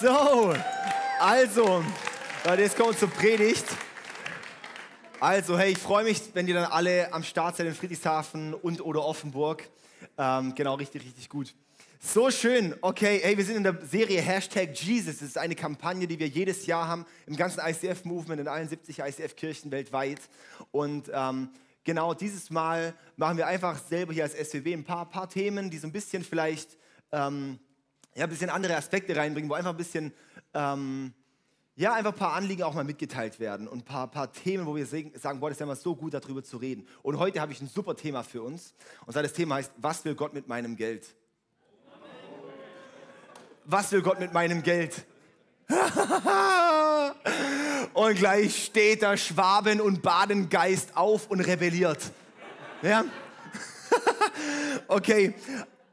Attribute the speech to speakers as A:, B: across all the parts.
A: So, also, jetzt kommen wir zur Predigt. Also, hey, ich freue mich, wenn ihr dann alle am Start seid in Friedrichshafen und oder Offenburg. Ähm, genau, richtig, richtig gut. So schön. Okay, hey, wir sind in der Serie Hashtag Jesus. Das ist eine Kampagne, die wir jedes Jahr haben im ganzen ICF-Movement in allen 70 ICF-Kirchen weltweit. Und ähm, genau dieses Mal machen wir einfach selber hier als SWB ein paar, paar Themen, die so ein bisschen vielleicht ähm, ja, ein bisschen andere Aspekte reinbringen, wo einfach ein bisschen ähm, ja, einfach ein paar Anliegen auch mal mitgeteilt werden und ein paar, paar Themen, wo wir sagen, boah, das ist ja immer so gut, darüber zu reden. Und heute habe ich ein super Thema für uns. Und zwar das Thema heißt, was will Gott mit meinem Geld? Was will Gott mit meinem Geld? und gleich steht der Schwaben- und Badengeist auf und rebelliert. Ja? okay,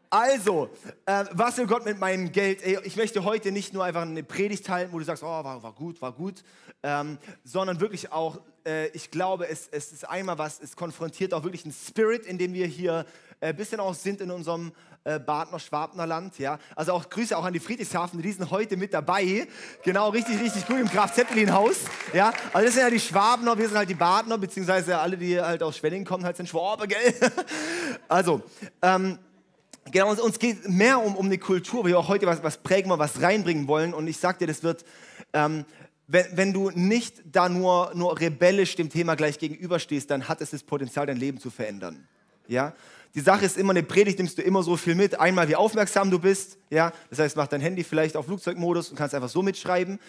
A: also, äh, was will Gott mit meinem Geld? Ich möchte heute nicht nur einfach eine Predigt halten, wo du sagst, oh, war, war gut, war gut, ähm, sondern wirklich auch, äh, ich glaube, es, es ist einmal was, es konfrontiert auch wirklich einen Spirit, in dem wir hier ein äh, bisschen auch sind in unserem äh, Badner, Schwabner Land. Ja? Also auch Grüße auch an die Friedrichshafen, die sind heute mit dabei. Genau, richtig, richtig gut im Graf Zeppelin-Haus. Ja? Also das sind ja die Schwabner, wir sind halt die Badner, beziehungsweise alle, die halt aus Schwenning kommen, halt sind Schwabe, gell? also, ähm, Genau, uns, uns geht mehr um, um eine Kultur, wo wir auch heute was, was prägen wollen, was reinbringen wollen. Und ich sag dir, das wird, ähm, wenn, wenn du nicht da nur, nur rebellisch dem Thema gleich gegenüberstehst, dann hat es das Potenzial, dein Leben zu verändern. Ja? Die Sache ist immer, eine Predigt nimmst du immer so viel mit. Einmal, wie aufmerksam du bist. Ja? Das heißt, mach dein Handy vielleicht auf Flugzeugmodus und kannst einfach so mitschreiben.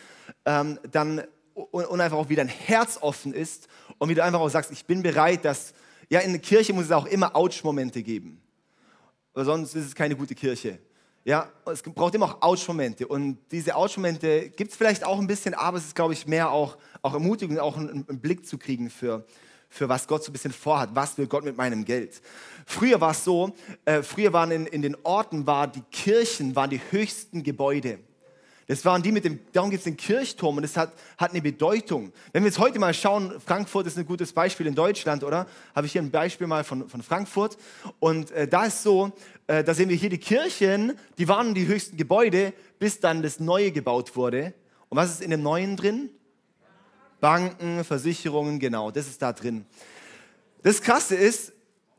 A: Ähm, dann, und, und einfach auch, wie dein Herz offen ist und wie du einfach auch sagst, ich bin bereit, dass, ja, in der Kirche muss es auch immer Ouch-Momente geben weil sonst ist es keine gute Kirche. Ja, es braucht immer auch Ouch-Momente. Und diese Ouch-Momente gibt es vielleicht auch ein bisschen, aber es ist, glaube ich, mehr auch, auch ermutigend, auch einen, einen, Blick zu kriegen für, für was Gott so ein bisschen vorhat. Was will Gott mit meinem Geld? Früher war es so, äh, früher waren in, in den Orten, war die Kirchen waren die höchsten Gebäude. Das waren die mit dem, darum gibt es den Kirchturm und das hat, hat eine Bedeutung. Wenn wir jetzt heute mal schauen, Frankfurt ist ein gutes Beispiel in Deutschland, oder? Habe ich hier ein Beispiel mal von, von Frankfurt. Und äh, da ist so, äh, da sehen wir hier die Kirchen, die waren die höchsten Gebäude, bis dann das Neue gebaut wurde. Und was ist in dem Neuen drin? Banken, Versicherungen, genau, das ist da drin. Das Krasse ist,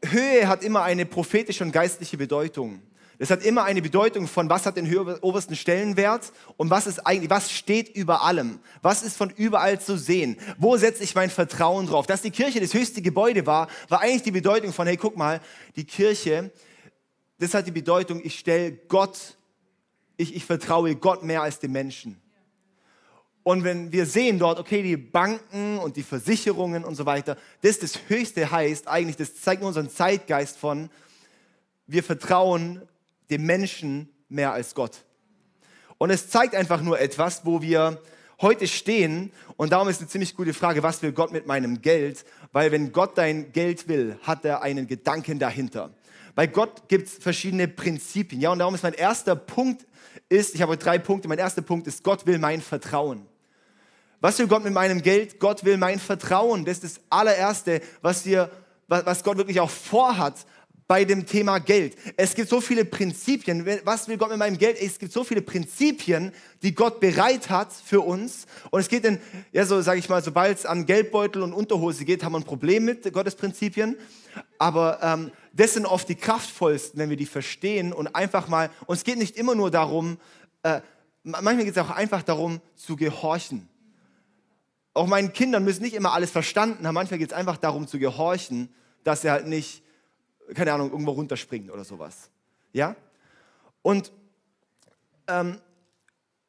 A: Höhe hat immer eine prophetische und geistliche Bedeutung. Es hat immer eine Bedeutung von, was hat den obersten Stellenwert und was ist eigentlich, was steht über allem? Was ist von überall zu sehen? Wo setze ich mein Vertrauen drauf? Dass die Kirche das höchste Gebäude war, war eigentlich die Bedeutung von, hey, guck mal, die Kirche, das hat die Bedeutung, ich stelle Gott, ich, ich vertraue Gott mehr als den Menschen. Und wenn wir sehen dort, okay, die Banken und die Versicherungen und so weiter, das das Höchste heißt, eigentlich, das zeigt unseren Zeitgeist von, wir vertrauen dem Menschen mehr als Gott. Und es zeigt einfach nur etwas, wo wir heute stehen. Und darum ist eine ziemlich gute Frage, was will Gott mit meinem Geld? Weil wenn Gott dein Geld will, hat er einen Gedanken dahinter. Bei Gott gibt es verschiedene Prinzipien. Ja, und darum ist mein erster Punkt ist, ich habe drei Punkte. Mein erster Punkt ist, Gott will mein Vertrauen. Was will Gott mit meinem Geld? Gott will mein Vertrauen. Das ist das allererste, was wir, was Gott wirklich auch vorhat bei dem Thema Geld. Es gibt so viele Prinzipien. Was will Gott mit meinem Geld? Es gibt so viele Prinzipien, die Gott bereit hat für uns. Und es geht in, ja, so sage ich mal, sobald es an Geldbeutel und Unterhose geht, haben wir ein Problem mit Gottes Prinzipien. Aber ähm, das sind oft die kraftvollsten, wenn wir die verstehen und einfach mal, und es geht nicht immer nur darum, äh, manchmal geht es auch einfach darum, zu gehorchen. Auch meinen Kindern müssen nicht immer alles verstanden haben. Manchmal geht es einfach darum, zu gehorchen, dass sie halt nicht keine Ahnung, irgendwo runterspringen oder sowas. Ja? Und ähm,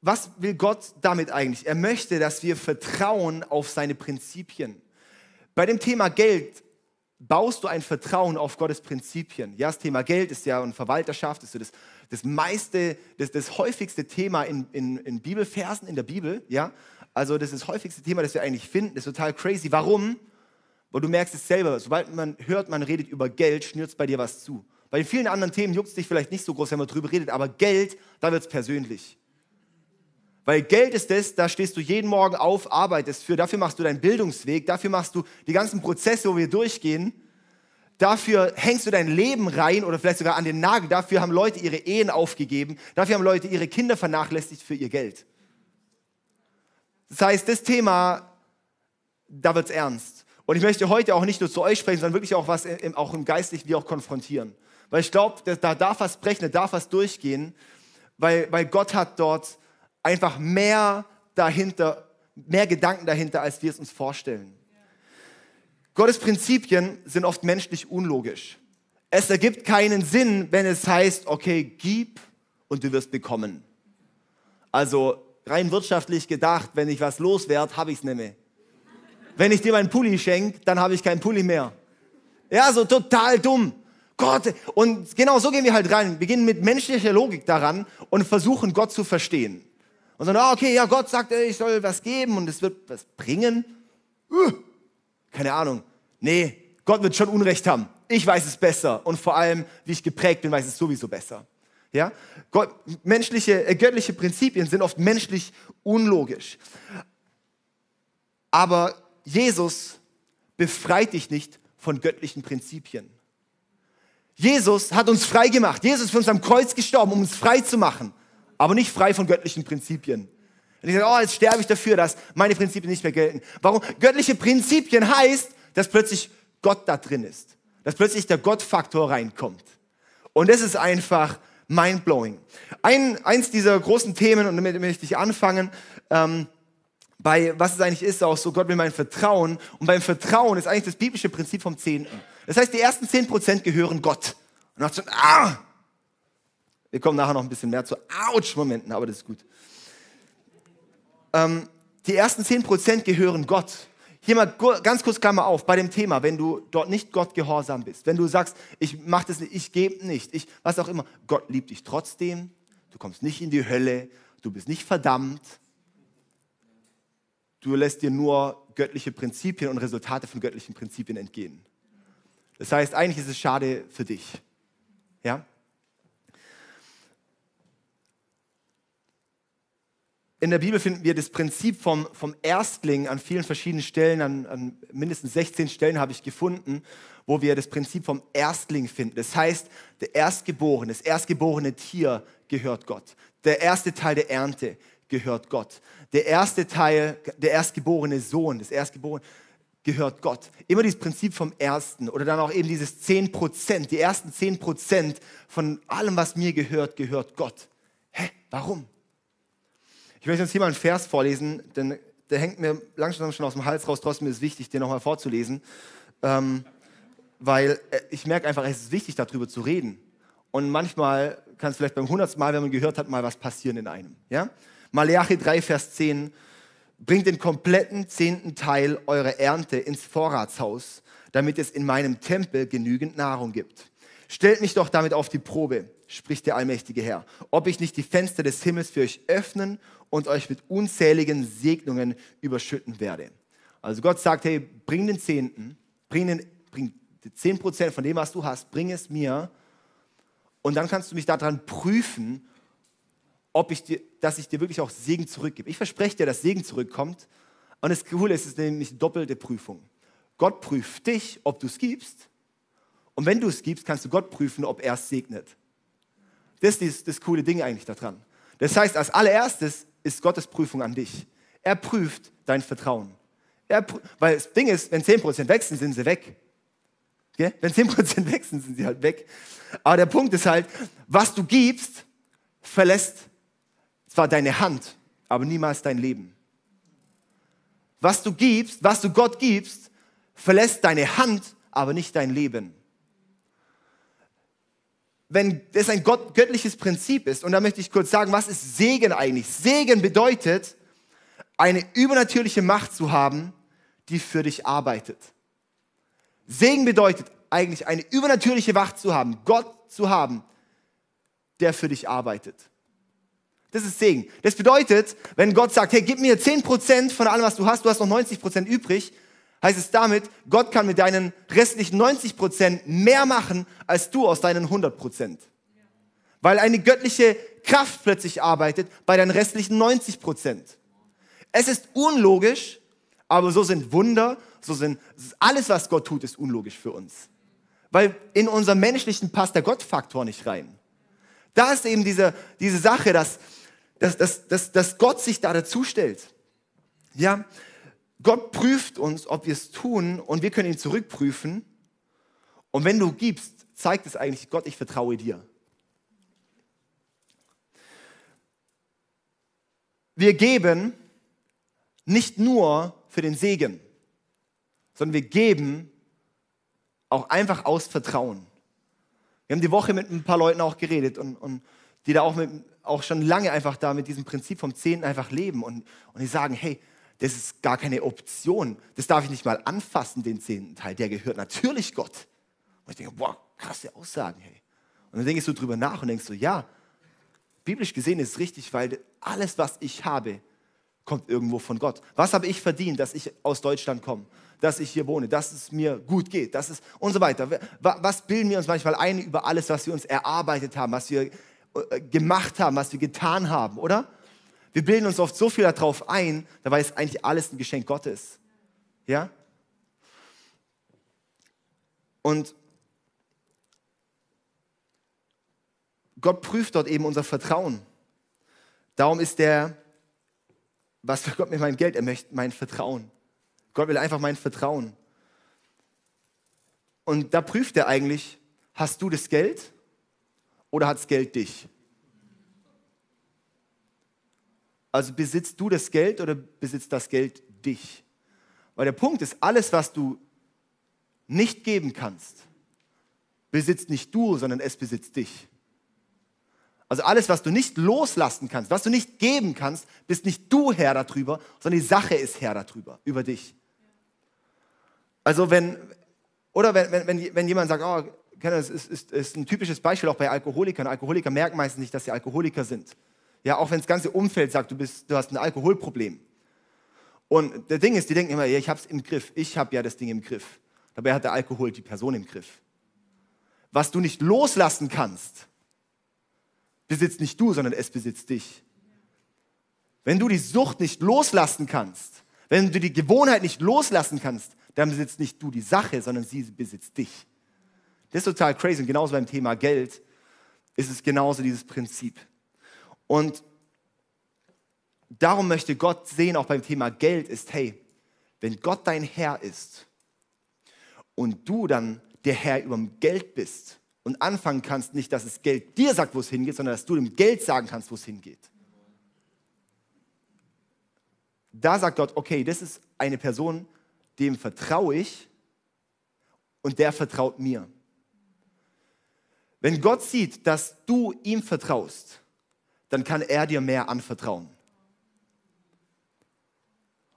A: was will Gott damit eigentlich? Er möchte, dass wir vertrauen auf seine Prinzipien. Bei dem Thema Geld baust du ein Vertrauen auf Gottes Prinzipien. Ja, das Thema Geld ist ja und Verwalterschaft, ist so das, das meiste, das, das häufigste Thema in, in, in Bibelversen in der Bibel. Ja, also das ist das häufigste Thema, das wir eigentlich finden. Das ist total crazy. Warum? Weil du merkst es selber, sobald man hört, man redet über Geld, schnürt es bei dir was zu. Bei den vielen anderen Themen juckt es dich vielleicht nicht so groß, wenn man drüber redet, aber Geld, da wird es persönlich. Weil Geld ist das, da stehst du jeden Morgen auf, arbeitest für, dafür machst du deinen Bildungsweg, dafür machst du die ganzen Prozesse, wo wir durchgehen, dafür hängst du dein Leben rein oder vielleicht sogar an den Nagel, dafür haben Leute ihre Ehen aufgegeben, dafür haben Leute ihre Kinder vernachlässigt für ihr Geld. Das heißt, das Thema, da wird es ernst. Und ich möchte heute auch nicht nur zu euch sprechen, sondern wirklich auch was im, auch im Geistlichen wie auch konfrontieren. Weil ich glaube, da darf was brechen, da darf was durchgehen, weil, weil Gott hat dort einfach mehr dahinter, mehr Gedanken dahinter, als wir es uns vorstellen. Gottes Prinzipien sind oft menschlich unlogisch. Es ergibt keinen Sinn, wenn es heißt, okay, gib und du wirst bekommen. Also rein wirtschaftlich gedacht, wenn ich was loswerde, habe ich es nicht mehr. Wenn ich dir meinen Pulli schenke, dann habe ich keinen Pulli mehr. Ja, so total dumm. Gott, und genau so gehen wir halt rein. Wir gehen mit menschlicher Logik daran und versuchen Gott zu verstehen. Und sagen, ah, okay, ja, Gott sagt, ich soll was geben und es wird was bringen. Uh, keine Ahnung. Nee, Gott wird schon Unrecht haben. Ich weiß es besser. Und vor allem, wie ich geprägt bin, weiß es sowieso besser. Ja? Gott, menschliche, äh, göttliche Prinzipien sind oft menschlich unlogisch. Aber Jesus befreit dich nicht von göttlichen Prinzipien. Jesus hat uns frei gemacht. Jesus ist für uns am Kreuz gestorben, um uns frei zu machen, aber nicht frei von göttlichen Prinzipien. Und ich sage, oh, jetzt sterbe ich dafür, dass meine Prinzipien nicht mehr gelten. Warum? Göttliche Prinzipien heißt, dass plötzlich Gott da drin ist. Dass plötzlich der Gottfaktor reinkommt. Und das ist einfach mindblowing. Ein, eins dieser großen Themen, und damit möchte ich anfangen, ähm, bei was es eigentlich ist, auch so, Gott will mein Vertrauen. Und beim Vertrauen ist eigentlich das biblische Prinzip vom Zehnten. Das heißt, die ersten zehn Prozent gehören Gott. Und dann so, ah! Wir kommen nachher noch ein bisschen mehr zu Autsch-Momenten, aber das ist gut. Ähm, die ersten zehn Prozent gehören Gott. Hier mal ganz kurz Klammer auf, bei dem Thema, wenn du dort nicht Gott gehorsam bist, wenn du sagst, ich mache das nicht, ich gebe nicht, ich, was auch immer, Gott liebt dich trotzdem, du kommst nicht in die Hölle, du bist nicht verdammt, du lässt dir nur göttliche Prinzipien und Resultate von göttlichen Prinzipien entgehen. Das heißt, eigentlich ist es schade für dich. Ja? In der Bibel finden wir das Prinzip vom, vom Erstling an vielen verschiedenen Stellen, an, an mindestens 16 Stellen habe ich gefunden, wo wir das Prinzip vom Erstling finden. Das heißt, der Erstgeborene, das erstgeborene Tier gehört Gott. Der erste Teil der Ernte gehört Gott. Der erste Teil, der erstgeborene Sohn, das erstgeborene gehört Gott. Immer dieses Prinzip vom Ersten oder dann auch eben dieses 10 Prozent, die ersten 10 Prozent von allem, was mir gehört, gehört Gott. Hä? Warum? Ich möchte uns hier mal einen Vers vorlesen, denn der hängt mir langsam schon aus dem Hals raus. Trotzdem ist es wichtig, den nochmal vorzulesen, ähm, weil äh, ich merke einfach, es ist wichtig, darüber zu reden. Und manchmal kann es vielleicht beim hundertsten Mal, wenn man gehört hat, mal was passieren in einem. Ja? Malachi 3, Vers 10. Bringt den kompletten zehnten Teil eurer Ernte ins Vorratshaus, damit es in meinem Tempel genügend Nahrung gibt. Stellt mich doch damit auf die Probe, spricht der allmächtige Herr, ob ich nicht die Fenster des Himmels für euch öffnen und euch mit unzähligen Segnungen überschütten werde. Also Gott sagt, hey, bring den Zehnten, bring, den, bring die 10% von dem, was du hast, bring es mir und dann kannst du mich daran prüfen, ob ich dir, dass ich dir wirklich auch Segen zurückgebe. Ich verspreche dir, dass Segen zurückkommt. Und das Coole ist, es ist nämlich doppelte Prüfung. Gott prüft dich, ob du es gibst. Und wenn du es gibst, kannst du Gott prüfen, ob er es segnet. Das ist das, coole Ding eigentlich daran. Das heißt, als allererstes ist Gottes Prüfung an dich. Er prüft dein Vertrauen. Er, weil das Ding ist, wenn 10% wechseln, sind sie weg. Wenn 10% wechseln, sind sie halt weg. Aber der Punkt ist halt, was du gibst, verlässt zwar deine Hand, aber niemals dein Leben. Was du gibst, was du Gott gibst, verlässt deine Hand, aber nicht dein Leben wenn das ein Gott, göttliches Prinzip ist, und da möchte ich kurz sagen, was ist Segen eigentlich? Segen bedeutet, eine übernatürliche Macht zu haben, die für dich arbeitet. Segen bedeutet eigentlich eine übernatürliche Macht zu haben, Gott zu haben, der für dich arbeitet. Das ist Segen. Das bedeutet, wenn Gott sagt, hey, gib mir 10% von allem, was du hast, du hast noch 90% übrig, heißt es damit, Gott kann mit deinen restlichen 90 Prozent mehr machen, als du aus deinen 100 Prozent. Weil eine göttliche Kraft plötzlich arbeitet bei deinen restlichen 90 Prozent. Es ist unlogisch, aber so sind Wunder, so sind alles, was Gott tut, ist unlogisch für uns. Weil in unserem menschlichen passt der Gottfaktor nicht rein. Da ist eben diese, diese Sache, dass, dass, dass, dass, dass Gott sich da dazu stellt. Ja, Gott prüft uns, ob wir es tun und wir können ihn zurückprüfen. Und wenn du gibst, zeigt es eigentlich, Gott, ich vertraue dir. Wir geben nicht nur für den Segen, sondern wir geben auch einfach aus Vertrauen. Wir haben die Woche mit ein paar Leuten auch geredet und, und die da auch, mit, auch schon lange einfach da mit diesem Prinzip vom Zehnten einfach leben und, und die sagen, hey, das ist gar keine Option. Das darf ich nicht mal anfassen, den zehnten Teil. Der gehört natürlich Gott. Und ich denke, boah, krasse Aussagen, hey. Und dann denkst du drüber nach und denkst so, ja, biblisch gesehen ist es richtig, weil alles, was ich habe, kommt irgendwo von Gott. Was habe ich verdient, dass ich aus Deutschland komme? dass ich hier wohne, dass es mir gut geht, dass es und so weiter. Was bilden wir uns manchmal ein über alles, was wir uns erarbeitet haben, was wir gemacht haben, was wir getan haben, oder? Wir bilden uns oft so viel darauf ein, dabei ist eigentlich alles ein Geschenk Gottes. Ja? Und Gott prüft dort eben unser Vertrauen. Darum ist der, was für Gott mit meinem Geld? Er möchte mein Vertrauen. Gott will einfach mein Vertrauen. Und da prüft er eigentlich, hast du das Geld oder hat das Geld dich? Also besitzt du das Geld oder besitzt das Geld dich? Weil der Punkt ist, alles, was du nicht geben kannst, besitzt nicht du, sondern es besitzt dich. Also alles, was du nicht loslassen kannst, was du nicht geben kannst, bist nicht du Herr darüber, sondern die Sache ist Herr darüber, über dich. Also wenn, oder wenn, wenn, wenn jemand sagt, oh, das ist, ist, ist ein typisches Beispiel auch bei Alkoholikern. Alkoholiker merken meistens nicht, dass sie Alkoholiker sind. Ja, auch wenn das ganze Umfeld sagt, du, bist, du hast ein Alkoholproblem. Und der Ding ist, die denken immer, ja, ich habe es im Griff. Ich habe ja das Ding im Griff. Dabei hat der Alkohol die Person im Griff. Was du nicht loslassen kannst, besitzt nicht du, sondern es besitzt dich. Wenn du die Sucht nicht loslassen kannst, wenn du die Gewohnheit nicht loslassen kannst, dann besitzt nicht du die Sache, sondern sie besitzt dich. Das ist total crazy. Und genauso beim Thema Geld ist es genauso dieses Prinzip. Und darum möchte Gott sehen, auch beim Thema Geld, ist, hey, wenn Gott dein Herr ist und du dann der Herr über dem Geld bist und anfangen kannst, nicht, dass das Geld dir sagt, wo es hingeht, sondern dass du dem Geld sagen kannst, wo es hingeht. Da sagt Gott, okay, das ist eine Person, dem vertraue ich und der vertraut mir. Wenn Gott sieht, dass du ihm vertraust, dann kann er dir mehr anvertrauen.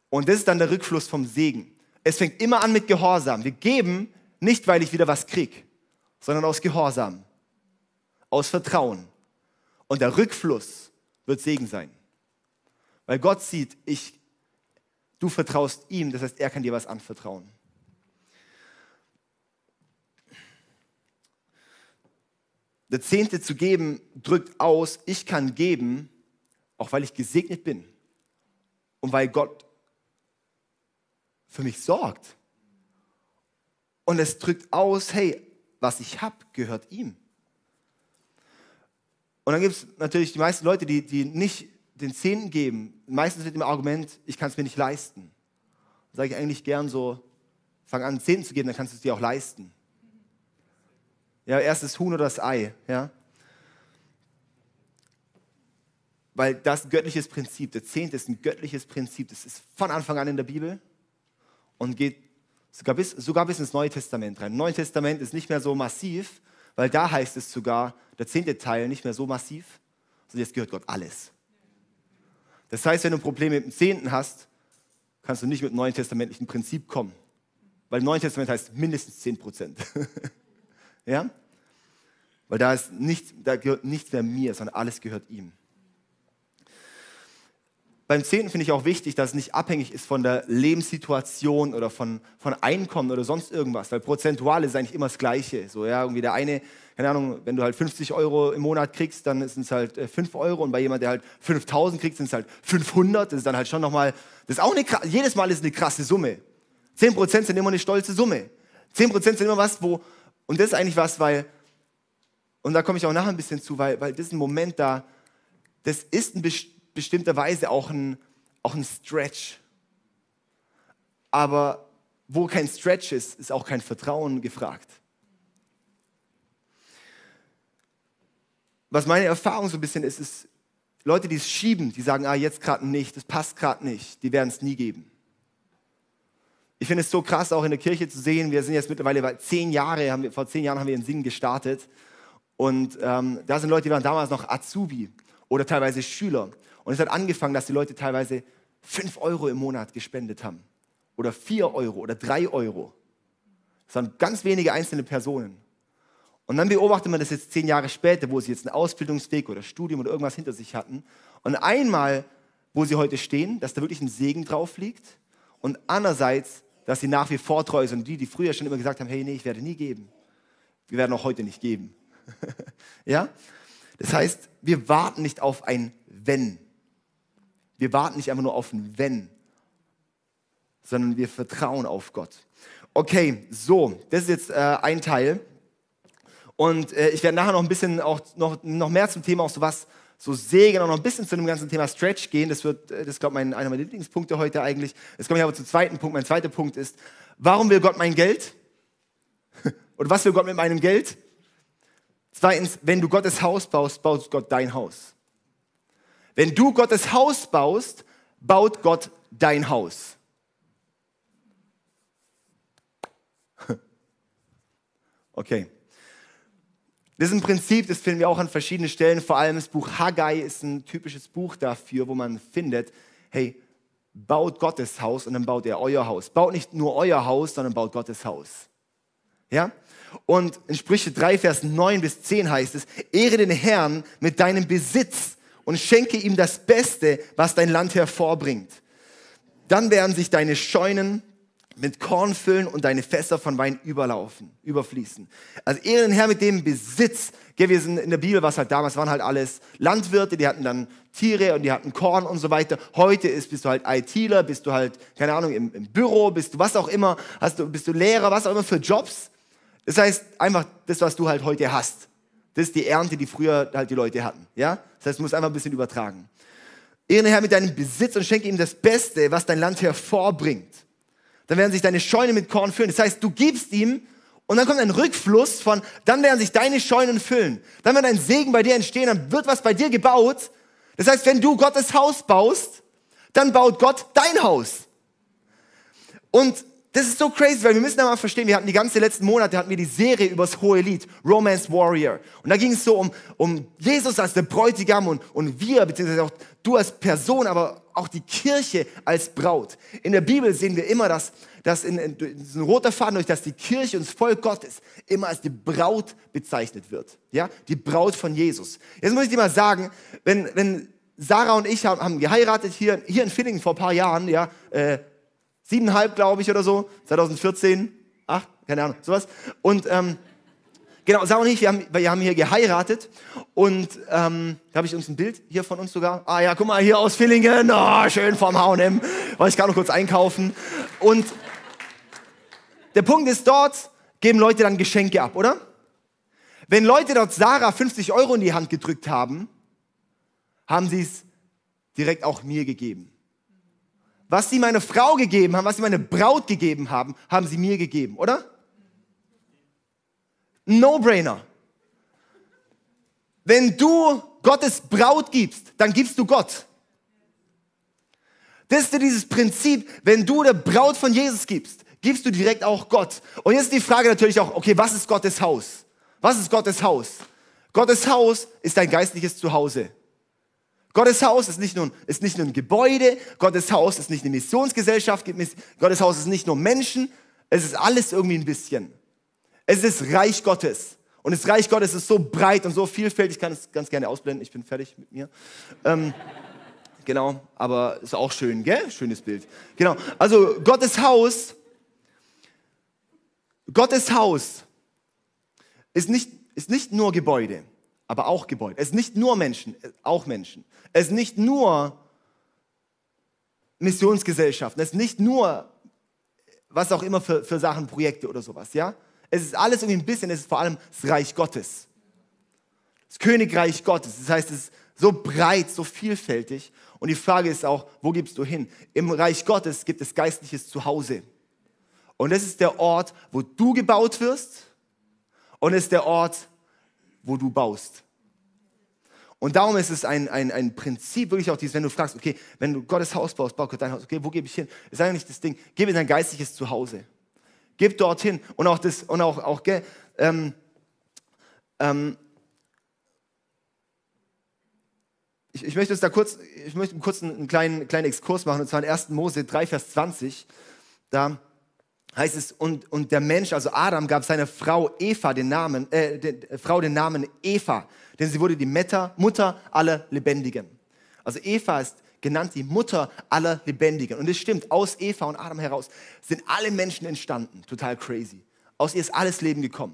A: Und das ist dann der Rückfluss vom Segen. Es fängt immer an mit Gehorsam. Wir geben nicht, weil ich wieder was krieg, sondern aus Gehorsam, aus Vertrauen. Und der Rückfluss wird Segen sein. Weil Gott sieht, ich Du vertraust ihm, das heißt, er kann dir was anvertrauen. Der Zehnte zu geben drückt aus, ich kann geben, auch weil ich gesegnet bin und weil Gott für mich sorgt. Und es drückt aus, hey, was ich habe, gehört ihm. Und dann gibt es natürlich die meisten Leute, die, die nicht den Zehnten geben, meistens mit dem Argument, ich kann es mir nicht leisten. Da sage ich eigentlich gern so, fang an, Zehnten zu geben, dann kannst du es dir auch leisten. Ja, erst das Huhn oder das Ei, ja. Weil das ist ein göttliches Prinzip. Der Zehnte ist ein göttliches Prinzip. Das ist von Anfang an in der Bibel und geht sogar bis, sogar bis ins Neue Testament rein. Im Neuen Testament ist nicht mehr so massiv, weil da heißt es sogar, der zehnte Teil nicht mehr so massiv, sondern jetzt gehört Gott alles. Das heißt, wenn du ein Problem mit dem Zehnten hast, kannst du nicht mit dem neuen testamentlichen Prinzip kommen. Weil im Neuen Testament heißt mindestens 10 Prozent. ja? Weil da, ist nichts, da gehört nichts mehr mir, sondern alles gehört ihm. Beim Zehnten finde ich auch wichtig, dass es nicht abhängig ist von der Lebenssituation oder von, von Einkommen oder sonst irgendwas, weil prozentual ist eigentlich immer das Gleiche. So, ja, irgendwie der eine keine Ahnung, wenn du halt 50 Euro im Monat kriegst, dann sind es halt 5 äh, Euro und bei jemand, der halt 5000 kriegt, sind es halt 500. Das ist dann halt schon nochmal, das ist auch eine, jedes Mal ist eine krasse Summe. 10% sind immer eine stolze Summe. 10% sind immer was, wo, und das ist eigentlich was, weil, und da komme ich auch nachher ein bisschen zu, weil, weil das Moment da, das ist in bestimmter Weise auch ein, auch ein Stretch. aber wo kein Stretch ist, ist auch kein Vertrauen gefragt. Was meine Erfahrung so ein bisschen ist, ist, Leute, die es schieben, die sagen, ah, jetzt gerade nicht, das passt gerade nicht, die werden es nie geben. Ich finde es so krass, auch in der Kirche zu sehen. Wir sind jetzt mittlerweile bei zehn Jahre, haben wir, vor zehn Jahren haben wir in Singen gestartet. Und ähm, da sind Leute, die waren damals noch Azubi oder teilweise Schüler. Und es hat angefangen, dass die Leute teilweise fünf Euro im Monat gespendet haben. Oder vier Euro oder drei Euro. Das waren ganz wenige einzelne Personen. Und dann beobachtet man das jetzt zehn Jahre später, wo sie jetzt einen Ausbildungsweg oder Studium oder irgendwas hinter sich hatten. Und einmal, wo sie heute stehen, dass da wirklich ein Segen drauf liegt. Und andererseits, dass sie nach wie vor treu sind. Die, die früher schon immer gesagt haben, hey, nee, ich werde nie geben. Wir werden auch heute nicht geben. ja? Das heißt, wir warten nicht auf ein Wenn. Wir warten nicht einfach nur auf ein Wenn, sondern wir vertrauen auf Gott. Okay, so, das ist jetzt äh, ein Teil. Und äh, ich werde nachher noch ein bisschen auch noch, noch mehr zum Thema auch so was, so Segen und noch ein bisschen zu dem ganzen Thema Stretch gehen. Das wird, äh, das ist, glaube ich, einer meiner Lieblingspunkte heute eigentlich. Jetzt komme ich aber zum zweiten Punkt. Mein zweiter Punkt ist, warum will Gott mein Geld? Oder was will Gott mit meinem Geld? Zweitens, wenn du Gottes Haus baust, baut Gott dein Haus. Wenn du Gottes Haus baust, baut Gott dein Haus. Okay. Ein Prinzip, das finden wir auch an verschiedenen Stellen. Vor allem das Buch Haggai ist ein typisches Buch dafür, wo man findet, hey, baut Gottes Haus und dann baut er euer Haus. Baut nicht nur euer Haus, sondern baut Gottes Haus. Ja? Und in Sprüche 3, Vers 9 bis 10 heißt es, ehre den Herrn mit deinem Besitz und schenke ihm das Beste, was dein Land hervorbringt. Dann werden sich deine Scheunen mit Korn füllen und deine Fässer von Wein überlaufen, überfließen. Also ehre den Herrn mit dem Besitz. Wir sind in der Bibel, was halt damals waren halt alles Landwirte, die hatten dann Tiere und die hatten Korn und so weiter. Heute ist, bist du halt ITler, bist du halt, keine Ahnung, im, im Büro, bist du was auch immer, hast du, bist du Lehrer, was auch immer für Jobs. Das heißt, einfach das, was du halt heute hast. Das ist die Ernte, die früher halt die Leute hatten. Ja? Das heißt, du musst einfach ein bisschen übertragen. Ehre den Herrn mit deinem Besitz und schenke ihm das Beste, was dein Land hervorbringt dann werden sich deine Scheunen mit Korn füllen. Das heißt, du gibst ihm und dann kommt ein Rückfluss von, dann werden sich deine Scheunen füllen. Dann wird ein Segen bei dir entstehen, dann wird was bei dir gebaut. Das heißt, wenn du Gottes Haus baust, dann baut Gott dein Haus. Und das ist so crazy, weil wir müssen da mal verstehen, wir hatten die ganze letzten Monate hatten wir die Serie übers hohe Lied, Romance Warrior. Und da ging es so um, um Jesus als der Bräutigam und, und wir, beziehungsweise auch du als Person, aber auch die Kirche als Braut. In der Bibel sehen wir immer, dass, dass in, in, in roter Faden durch, dass die Kirche und das Volk Gottes immer als die Braut bezeichnet wird. Ja, die Braut von Jesus. Jetzt muss ich dir mal sagen, wenn, wenn Sarah und ich haben, haben geheiratet hier, hier in Villingen vor ein paar Jahren, ja, äh, siebeneinhalb, glaube ich, oder so, 2014, acht, keine Ahnung, sowas. Und ähm, genau, Sarah und ich, wir haben, wir haben hier geheiratet und ähm, da habe ich uns ein Bild hier von uns sogar. Ah ja, guck mal, hier aus Villingen, oh, schön vom H&M, wollte ich gerade noch kurz einkaufen. Und der Punkt ist, dort geben Leute dann Geschenke ab, oder? Wenn Leute dort Sarah 50 Euro in die Hand gedrückt haben, haben sie es direkt auch mir gegeben. Was sie meine Frau gegeben haben, was sie meine Braut gegeben haben, haben sie mir gegeben, oder? No-brainer. Wenn du Gottes Braut gibst, dann gibst du Gott. Das ist dieses Prinzip, wenn du der Braut von Jesus gibst, gibst du direkt auch Gott. Und jetzt ist die Frage natürlich auch, okay, was ist Gottes Haus? Was ist Gottes Haus? Gottes Haus ist dein geistliches Zuhause. Gottes Haus ist nicht, nur, ist nicht nur ein Gebäude, Gottes Haus ist nicht eine Missionsgesellschaft, Gottes Haus ist nicht nur Menschen, es ist alles irgendwie ein bisschen. Es ist Reich Gottes. Und das Reich Gottes ist so breit und so vielfältig, ich kann es ganz gerne ausblenden, ich bin fertig mit mir. Ähm, genau, aber ist auch schön, gell? Schönes Bild. Genau, also Gottes Haus, Gottes Haus ist nicht, ist nicht nur Gebäude aber auch Gebäude. Es ist nicht nur Menschen, auch Menschen. Es ist nicht nur Missionsgesellschaften. Es ist nicht nur, was auch immer für, für Sachen, Projekte oder sowas, ja? Es ist alles irgendwie ein bisschen, es ist vor allem das Reich Gottes. Das Königreich Gottes. Das heißt, es ist so breit, so vielfältig. Und die Frage ist auch, wo gibst du hin? Im Reich Gottes gibt es geistliches Zuhause. Und das ist der Ort, wo du gebaut wirst. Und es ist der Ort, wo du baust. Und darum ist es ein, ein, ein Prinzip, wirklich auch dieses, wenn du fragst, okay, wenn du Gottes Haus baust, bau Gott dein Haus, okay, wo gebe ich hin? Ist eigentlich das Ding, in dein geistliches Zuhause. Gib dorthin. Und auch das, und auch, auch ähm, ähm, ich, ich, möchte uns da kurz, ich möchte kurz einen, einen kleinen, kleinen Exkurs machen, und zwar in 1. Mose 3, Vers 20. Da heißt es, und, und der Mensch, also Adam, gab seiner Frau Eva den Namen, äh, der Frau den Namen Eva denn sie wurde die Mutter aller Lebendigen. Also Eva ist genannt die Mutter aller Lebendigen. Und es stimmt, aus Eva und Adam heraus sind alle Menschen entstanden. Total crazy. Aus ihr ist alles Leben gekommen.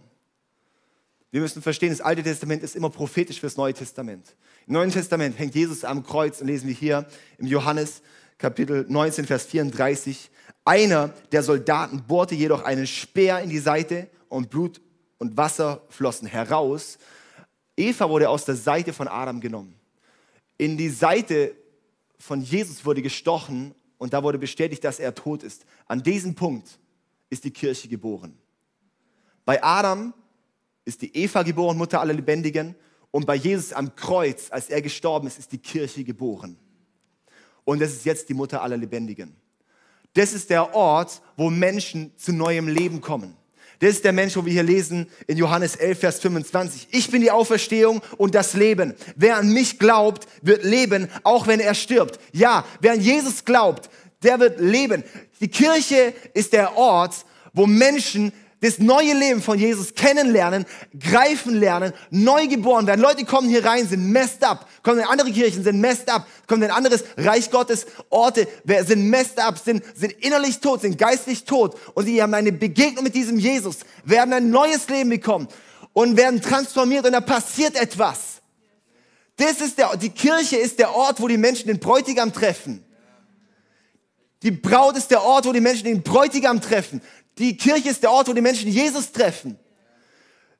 A: Wir müssen verstehen, das Alte Testament ist immer prophetisch fürs Neue Testament. Im Neuen Testament hängt Jesus am Kreuz und lesen wir hier im Johannes Kapitel 19, Vers 34. Einer der Soldaten bohrte jedoch einen Speer in die Seite und Blut und Wasser flossen heraus. Eva wurde aus der Seite von Adam genommen. In die Seite von Jesus wurde gestochen und da wurde bestätigt, dass er tot ist. An diesem Punkt ist die Kirche geboren. Bei Adam ist die Eva geboren, Mutter aller Lebendigen. Und bei Jesus am Kreuz, als er gestorben ist, ist die Kirche geboren. Und das ist jetzt die Mutter aller Lebendigen. Das ist der Ort, wo Menschen zu neuem Leben kommen. Das ist der Mensch, wo wir hier lesen in Johannes 11, Vers 25. Ich bin die Auferstehung und das Leben. Wer an mich glaubt, wird leben, auch wenn er stirbt. Ja, wer an Jesus glaubt, der wird leben. Die Kirche ist der Ort, wo Menschen das neue Leben von Jesus kennenlernen, greifen lernen, neu geboren werden. Leute kommen hier rein, sind messed up, kommen in andere Kirchen, sind messed up, kommen in anderes Reich Gottes Orte, sind messed up, sind, sind innerlich tot, sind geistlich tot und sie haben eine Begegnung mit diesem Jesus, werden ein neues Leben bekommen und werden transformiert und da passiert etwas. Das ist der, die Kirche ist der Ort, wo die Menschen den Bräutigam treffen. Die Braut ist der Ort, wo die Menschen den Bräutigam treffen. Die Kirche ist der Ort, wo die Menschen Jesus treffen.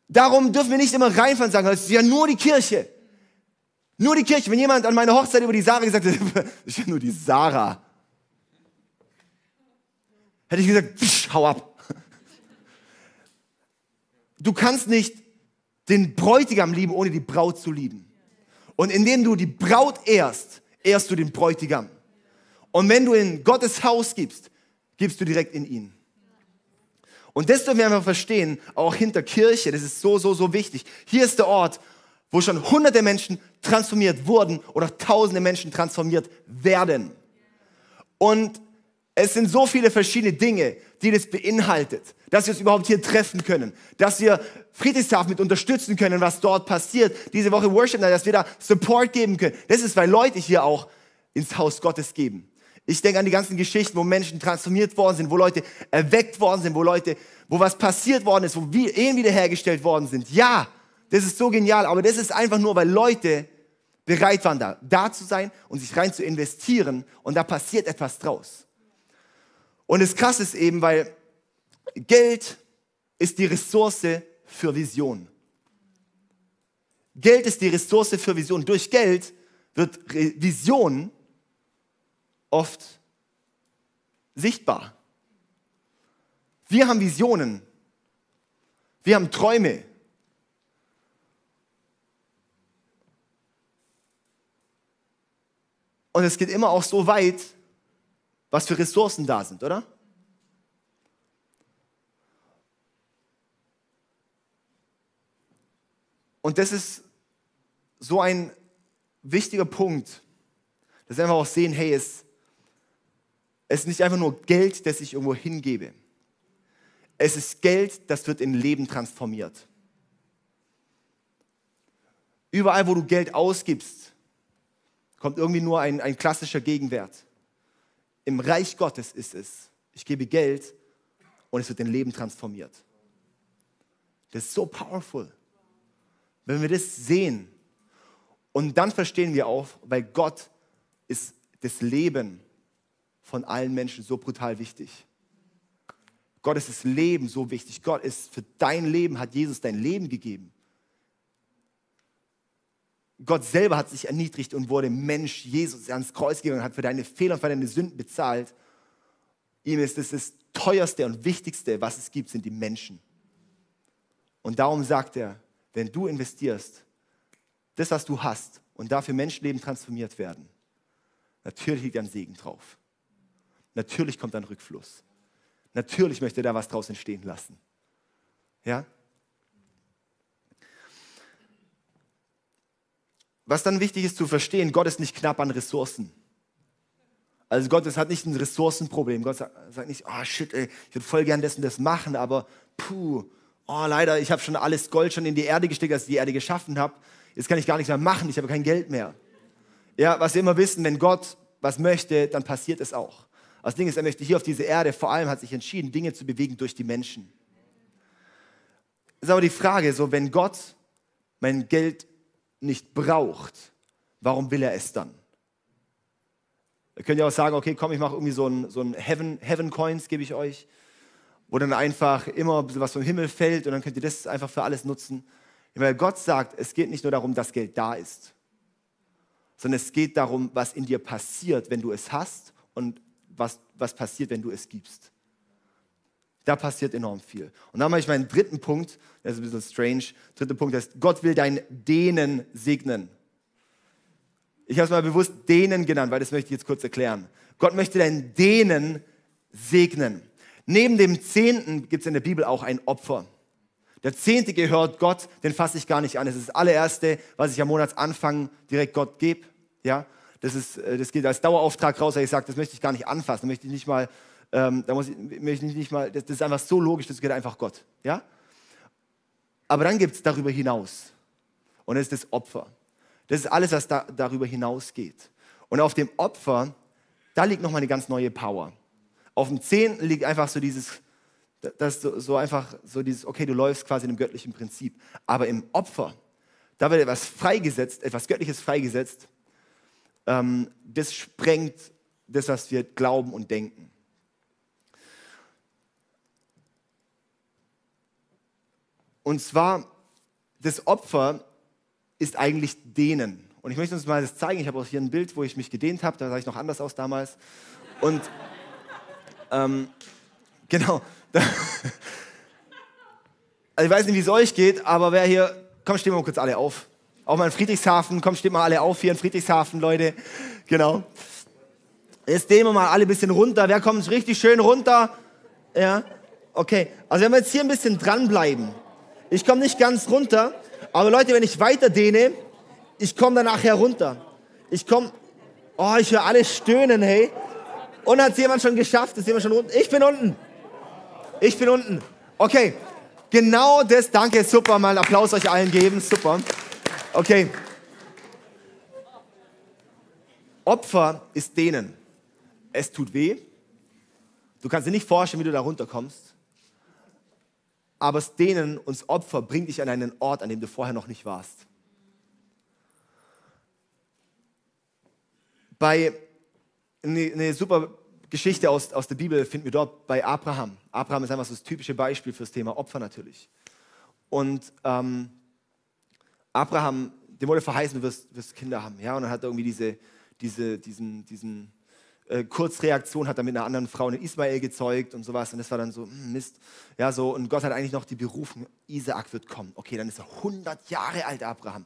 A: Darum dürfen wir nicht immer reinfahren und sagen, es ist ja nur die Kirche. Nur die Kirche. Wenn jemand an meiner Hochzeit über die Sarah gesagt hätte, das ist ja nur die Sarah. Hätte ich gesagt, psch, hau ab. Du kannst nicht den Bräutigam lieben, ohne die Braut zu lieben. Und indem du die Braut ehrst, ehrst du den Bräutigam. Und wenn du in Gottes Haus gibst, gibst du direkt in ihn. Und das dürfen wir einfach verstehen, auch hinter Kirche, das ist so, so, so wichtig. Hier ist der Ort, wo schon hunderte Menschen transformiert wurden oder tausende Menschen transformiert werden. Und es sind so viele verschiedene Dinge, die das beinhaltet, dass wir uns überhaupt hier treffen können, dass wir Friedrichshafen mit unterstützen können, was dort passiert, diese Woche Worship, dass wir da Support geben können. Das ist, weil Leute hier auch ins Haus Gottes geben. Ich denke an die ganzen Geschichten, wo Menschen transformiert worden sind, wo Leute erweckt worden sind, wo Leute, wo was passiert worden ist, wo Ehen wiederhergestellt worden sind. Ja, das ist so genial, aber das ist einfach nur, weil Leute bereit waren, da, da zu sein und sich rein zu investieren und da passiert etwas draus. Und das Krasse ist eben, weil Geld ist die Ressource für Vision. Geld ist die Ressource für Vision. Durch Geld wird Vision oft sichtbar. Wir haben Visionen. Wir haben Träume. Und es geht immer auch so weit, was für Ressourcen da sind, oder? Und das ist so ein wichtiger Punkt, dass wir einfach auch sehen, hey, es, es ist nicht einfach nur Geld, das ich irgendwo hingebe. Es ist Geld, das wird in Leben transformiert. Überall, wo du Geld ausgibst, kommt irgendwie nur ein, ein klassischer Gegenwert. Im Reich Gottes ist es, ich gebe Geld und es wird in Leben transformiert. Das ist so powerful. Wenn wir das sehen und dann verstehen wir auch, weil Gott ist das Leben von allen Menschen so brutal wichtig. Gott ist das Leben so wichtig. Gott ist für dein Leben, hat Jesus dein Leben gegeben. Gott selber hat sich erniedrigt und wurde Mensch, Jesus, ans Kreuz gegangen, hat für deine Fehler und für deine Sünden bezahlt. Ihm ist es das teuerste und wichtigste, was es gibt, sind die Menschen. Und darum sagt er, wenn du investierst, das, was du hast, und dafür Menschenleben transformiert werden, natürlich liegt ein Segen drauf. Natürlich kommt ein Rückfluss. Natürlich möchte da was draus entstehen lassen. Ja? Was dann wichtig ist zu verstehen, Gott ist nicht knapp an Ressourcen. Also Gott ist, hat nicht ein Ressourcenproblem. Gott sagt, sagt nicht, oh shit, ey, ich würde voll gern das und das machen, aber puh, oh leider, ich habe schon alles Gold schon in die Erde gesteckt, als ich die Erde geschaffen habe. Jetzt kann ich gar nichts mehr machen, ich habe kein Geld mehr. Ja, was wir immer wissen, wenn Gott was möchte, dann passiert es auch. Das Ding ist, er möchte hier auf diese Erde, vor allem hat sich entschieden, Dinge zu bewegen durch die Menschen. Ist aber die Frage, so wenn Gott mein Geld nicht braucht, warum will er es dann? Ihr könnt ja auch sagen, okay, komm, ich mache irgendwie so ein, so ein Heaven, Heaven Coins, gebe ich euch, wo dann einfach immer was vom Himmel fällt und dann könnt ihr das einfach für alles nutzen. Weil Gott sagt, es geht nicht nur darum, dass Geld da ist, sondern es geht darum, was in dir passiert, wenn du es hast und was, was passiert, wenn du es gibst. Da passiert enorm viel. Und dann mache ich meinen dritten Punkt, der ist ein bisschen strange. Dritter Punkt ist, Gott will dein Dehnen segnen. Ich habe es mal bewusst Dehnen genannt, weil das möchte ich jetzt kurz erklären. Gott möchte dein Dehnen segnen. Neben dem Zehnten gibt es in der Bibel auch ein Opfer. Der Zehnte gehört Gott, den fasse ich gar nicht an. Das ist das allererste, was ich am Monatsanfang direkt Gott gebe. Ja, das, ist, äh, das geht als Dauerauftrag raus, weil ich sage, das möchte ich gar nicht anfassen, möchte ich nicht mal, ähm, da muss ich, möchte ich nicht mal, das, das ist einfach so logisch, das gehört einfach Gott. Ja? Aber dann gibt es darüber hinaus. Und das ist das Opfer. Das ist alles, was da, darüber hinausgeht. Und auf dem Opfer, da liegt nochmal eine ganz neue Power. Auf dem Zehnten liegt einfach so dieses, das so, so einfach so dieses, okay, du läufst quasi in einem göttlichen Prinzip. Aber im Opfer, da wird etwas freigesetzt, etwas Göttliches freigesetzt, ähm, das sprengt das, was wir glauben und denken. Und zwar, das Opfer ist eigentlich dehnen. Und ich möchte uns mal das zeigen. Ich habe auch hier ein Bild, wo ich mich gedehnt habe. Da sah ich noch anders aus damals. Und ähm, genau, also ich weiß nicht, wie es euch geht, aber wer hier, komm, stehen wir mal kurz alle auf. Auch mal in Friedrichshafen, komm, steht mal alle auf hier in Friedrichshafen, Leute. Genau. Jetzt dehnen wir mal alle ein bisschen runter. Wer kommt richtig schön runter? Ja, okay. Also wenn wir jetzt hier ein bisschen dranbleiben. Ich komme nicht ganz runter, aber Leute, wenn ich weiter dehne, ich komme dann nachher runter. Ich komme, oh, ich höre alle stöhnen, hey. Und hat es jemand schon geschafft? Ist jemand schon unten? Ich bin unten. Ich bin unten. Okay, genau das, danke, super, mal einen Applaus euch allen geben, super. Okay. Opfer ist denen. Es tut weh. Du kannst dir nicht vorstellen, wie du da runterkommst. Aber es denen uns Opfer bringt dich an einen Ort, an dem du vorher noch nicht warst. Bei eine, eine super Geschichte aus, aus der Bibel finden wir dort bei Abraham. Abraham ist einfach so das typische Beispiel für das Thema Opfer natürlich. Und ähm, Abraham, dem wurde verheißen, du wirst, wirst, Kinder haben. Ja? Und dann hat er irgendwie diese, diese, diesen, diesen äh, Kurzreaktion, hat er mit einer anderen Frau einen Ismael gezeugt und sowas. Und das war dann so, hm, Mist. Ja, so, und Gott hat eigentlich noch die Berufung, Isaak wird kommen. Okay, dann ist er 100 Jahre alt, Abraham.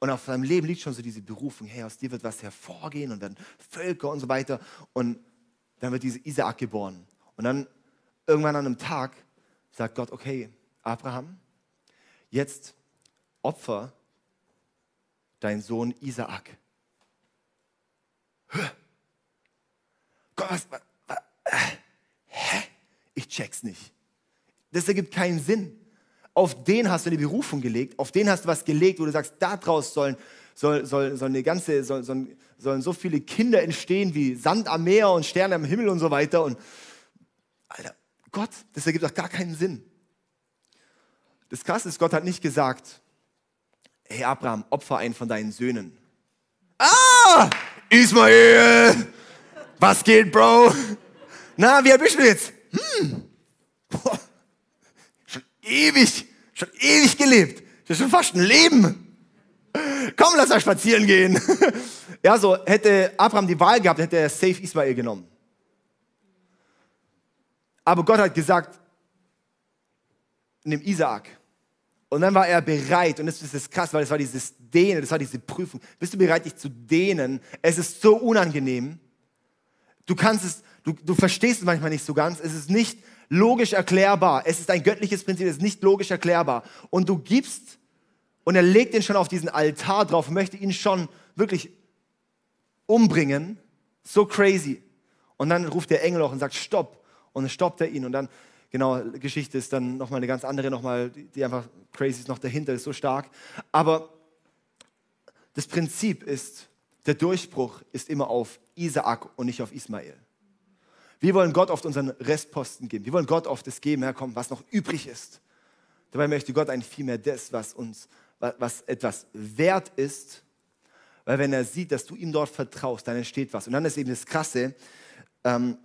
A: Und auf seinem Leben liegt schon so diese Berufung, hey, aus dir wird was hervorgehen und werden Völker und so weiter. Und dann wird dieser Isaak geboren. Und dann irgendwann an einem Tag sagt Gott, okay, Abraham, jetzt opfer deinen Sohn Isaak. Gott, was, was, was, hä? Ich check's nicht. Das ergibt keinen Sinn auf den hast du eine Berufung gelegt, auf den hast du was gelegt, wo du sagst, daraus sollen, soll, soll, soll eine ganze, soll, sollen, sollen so viele Kinder entstehen wie Sand am Meer und Sterne am Himmel und so weiter. Und Alter, Gott, das ergibt doch gar keinen Sinn. Das Krasse ist, Gott hat nicht gesagt, hey Abraham, opfer einen von deinen Söhnen. Ah, Ismael, was geht, Bro? Na, wie alt bist du jetzt? Hm, boah, ewig, schon ewig gelebt. Das ist schon fast ein Leben. komm, lass mal spazieren gehen. ja, so hätte Abraham die Wahl gehabt, hätte er safe Ismael genommen. Aber Gott hat gesagt, nimm Isaak. Und dann war er bereit, und das ist krass, weil es war dieses Dehnen, das war diese Prüfung. Bist du bereit, dich zu dehnen? Es ist so unangenehm. Du kannst es, du, du verstehst es manchmal nicht so ganz. Es ist nicht logisch erklärbar. Es ist ein göttliches Prinzip, es ist nicht logisch erklärbar. Und du gibst, und er legt ihn schon auf diesen Altar drauf, möchte ihn schon wirklich umbringen. So crazy. Und dann ruft der Engel auch und sagt, stopp. Und dann stoppt er ihn. Und dann, genau, Geschichte ist dann nochmal eine ganz andere, nochmal, die einfach crazy ist, noch dahinter, ist so stark. Aber das Prinzip ist, der Durchbruch ist immer auf Isaak und nicht auf Ismael. Wir wollen Gott oft unseren Restposten geben. Wir wollen Gott oft das geben, Herr, was noch übrig ist. Dabei möchte Gott eigentlich vielmehr das, was uns, was etwas wert ist, weil wenn er sieht, dass du ihm dort vertraust, dann entsteht was. Und dann ist eben das Krasse, ähm,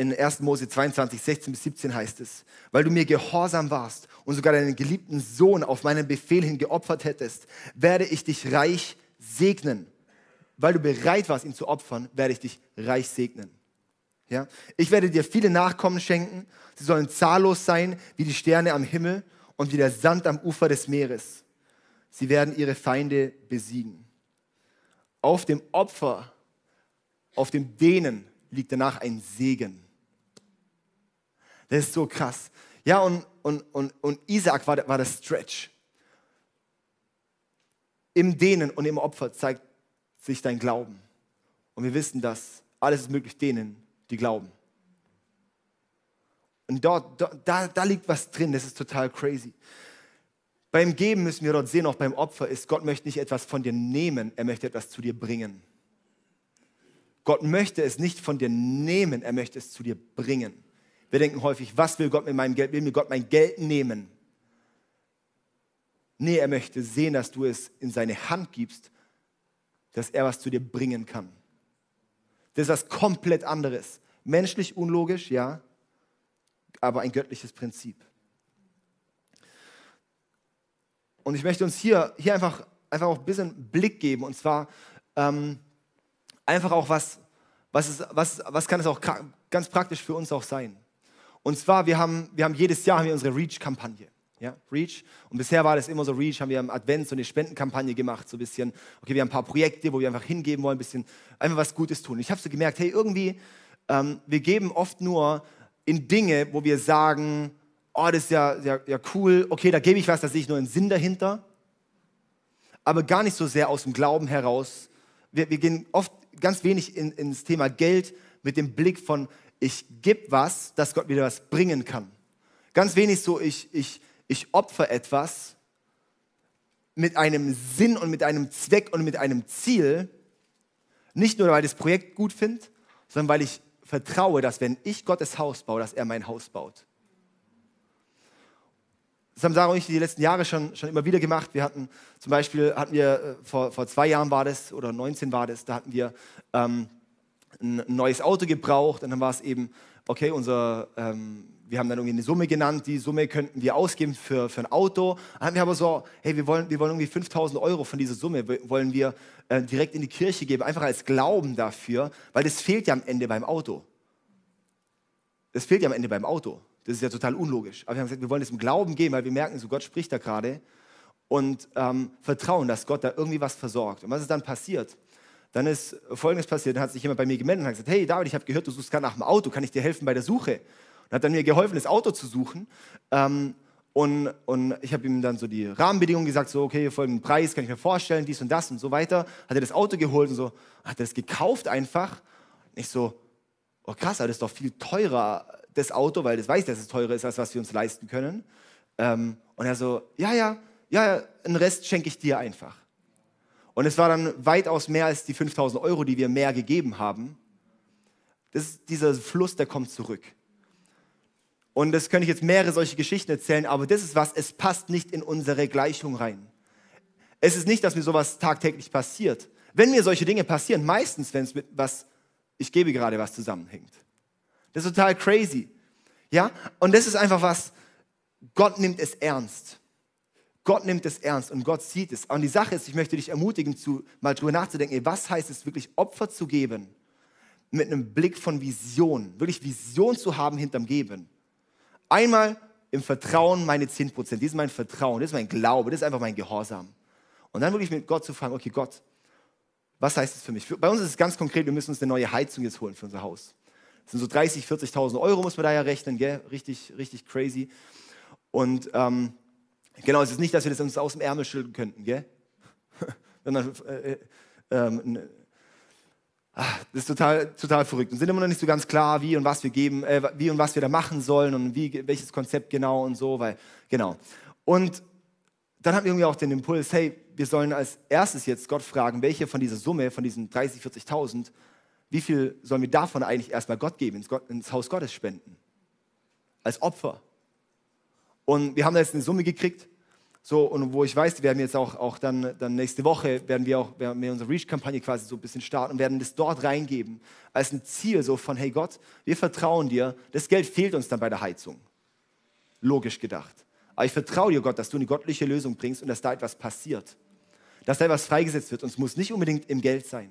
A: in 1. Mose 22, 16 bis 17 heißt es, weil du mir gehorsam warst und sogar deinen geliebten Sohn auf meinen Befehl hin geopfert hättest, werde ich dich reich segnen. Weil du bereit warst, ihn zu opfern, werde ich dich reich segnen. Ja? Ich werde dir viele Nachkommen schenken. Sie sollen zahllos sein wie die Sterne am Himmel und wie der Sand am Ufer des Meeres. Sie werden ihre Feinde besiegen. Auf dem Opfer, auf dem Dehnen liegt danach ein Segen. Das ist so krass. Ja, und, und, und, und Isaac war, war der Stretch. Im Dehnen und im Opfer zeigt sich dein Glauben. Und wir wissen, dass alles ist möglich denen, die glauben. Und dort, da, da liegt was drin, das ist total crazy. Beim Geben müssen wir dort sehen, auch beim Opfer ist, Gott möchte nicht etwas von dir nehmen, er möchte etwas zu dir bringen. Gott möchte es nicht von dir nehmen, er möchte es zu dir bringen. Wir denken häufig, was will Gott mit meinem Geld? Will mir Gott mein Geld nehmen? Nee, er möchte sehen, dass du es in seine Hand gibst, dass er was zu dir bringen kann. Das ist was komplett anderes. Menschlich unlogisch, ja, aber ein göttliches Prinzip. Und ich möchte uns hier, hier einfach, einfach auch ein bisschen Blick geben. Und zwar ähm, einfach auch was, was, ist, was, was kann es auch ganz praktisch für uns auch sein. Und zwar, wir haben, wir haben jedes Jahr haben wir unsere Reach-Kampagne. Ja, Reach. Und bisher war das immer so Reach, haben wir im Advent so eine Spendenkampagne gemacht, so ein bisschen, okay, wir haben ein paar Projekte, wo wir einfach hingeben wollen, ein bisschen, einfach was Gutes tun. Ich habe so gemerkt, hey, irgendwie, ähm, wir geben oft nur in Dinge, wo wir sagen, oh, das ist ja, ja, ja cool, okay, da gebe ich was, da sehe ich nur einen Sinn dahinter, aber gar nicht so sehr aus dem Glauben heraus. Wir, wir gehen oft ganz wenig in, ins Thema Geld mit dem Blick von, ich gebe was, dass Gott wieder was bringen kann. Ganz wenig so, ich, ich, ich opfer etwas mit einem Sinn und mit einem Zweck und mit einem Ziel, nicht nur, weil ich das Projekt gut finde, sondern weil ich vertraue, dass wenn ich Gottes Haus baue, dass er mein Haus baut. Das haben Sarah und ich die letzten Jahre schon, schon immer wieder gemacht. Wir hatten zum Beispiel, hatten wir, äh, vor, vor zwei Jahren war das, oder 19 war das, da hatten wir ähm, ein neues Auto gebraucht und dann war es eben, okay, unser, ähm, wir haben dann irgendwie eine Summe genannt, die Summe könnten wir ausgeben für, für ein Auto. Dann haben wir aber so, hey, wir wollen, wir wollen irgendwie 5000 Euro von dieser Summe, wollen wir äh, direkt in die Kirche geben, einfach als Glauben dafür, weil das fehlt ja am Ende beim Auto. Das fehlt ja am Ende beim Auto. Das ist ja total unlogisch. Aber wir haben gesagt, wir wollen es im Glauben geben, weil wir merken, so Gott spricht da gerade und ähm, vertrauen, dass Gott da irgendwie was versorgt. Und was ist dann passiert? Dann ist Folgendes passiert, dann hat sich jemand bei mir gemeldet und hat gesagt, hey David, ich habe gehört, du suchst gerade nach einem Auto, kann ich dir helfen bei der Suche? Und hat dann mir geholfen, das Auto zu suchen. Ähm, und, und ich habe ihm dann so die Rahmenbedingungen gesagt, so okay, folgenden Preis kann ich mir vorstellen, dies und das und so weiter. Hat er das Auto geholt und so, hat er das gekauft einfach. Und ich so, oh krass, aber das ist doch viel teurer, das Auto, weil das weiß, dass es teurer ist, als was wir uns leisten können. Ähm, und er so, ja, ja, ja, einen Rest schenke ich dir einfach. Und es war dann weitaus mehr als die 5000 Euro, die wir mehr gegeben haben. Das ist dieser Fluss, der kommt zurück. Und das könnte ich jetzt mehrere solche Geschichten erzählen, aber das ist was, es passt nicht in unsere Gleichung rein. Es ist nicht, dass mir sowas tagtäglich passiert. Wenn mir solche Dinge passieren, meistens, wenn es mit was, ich gebe gerade was zusammenhängt. Das ist total crazy. Ja? Und das ist einfach was, Gott nimmt es ernst. Gott nimmt es ernst und Gott sieht es. Und die Sache ist, ich möchte dich ermutigen, zu, mal drüber nachzudenken, was heißt es wirklich, Opfer zu geben mit einem Blick von Vision, wirklich Vision zu haben hinterm Geben. Einmal im Vertrauen meine 10%, das ist mein Vertrauen, das ist mein Glaube, das ist einfach mein Gehorsam. Und dann wirklich mit Gott zu fragen, okay Gott, was heißt es für mich? Bei uns ist es ganz konkret, wir müssen uns eine neue Heizung jetzt holen für unser Haus. Das sind so 30, 40.000 Euro, muss man da ja rechnen, gell? Richtig, richtig crazy. Und ähm, genau, es ist nicht, dass wir das uns aus dem Ärmel schütteln könnten, gell? Sondern, äh, äh, ähm, ach, das ist total, total verrückt. Und sind immer noch nicht so ganz klar, wie und was wir geben, äh, wie und was wir da machen sollen und wie, welches Konzept genau und so, weil, genau. Und dann haben wir irgendwie auch den Impuls, hey, wir sollen als erstes jetzt Gott fragen, welche von dieser Summe, von diesen 30, 40.000, wie viel sollen wir davon eigentlich erstmal Gott geben, ins, Gott, ins Haus Gottes spenden? Als Opfer. Und wir haben da jetzt eine Summe gekriegt, so, und wo ich weiß, wir werden jetzt auch, auch dann, dann nächste Woche, werden wir auch werden wir unsere Reach-Kampagne quasi so ein bisschen starten und werden das dort reingeben, als ein Ziel so von, hey Gott, wir vertrauen dir, das Geld fehlt uns dann bei der Heizung. Logisch gedacht. Aber ich vertraue dir, Gott, dass du eine göttliche Lösung bringst und dass da etwas passiert. Dass da etwas freigesetzt wird. Und es muss nicht unbedingt im Geld sein.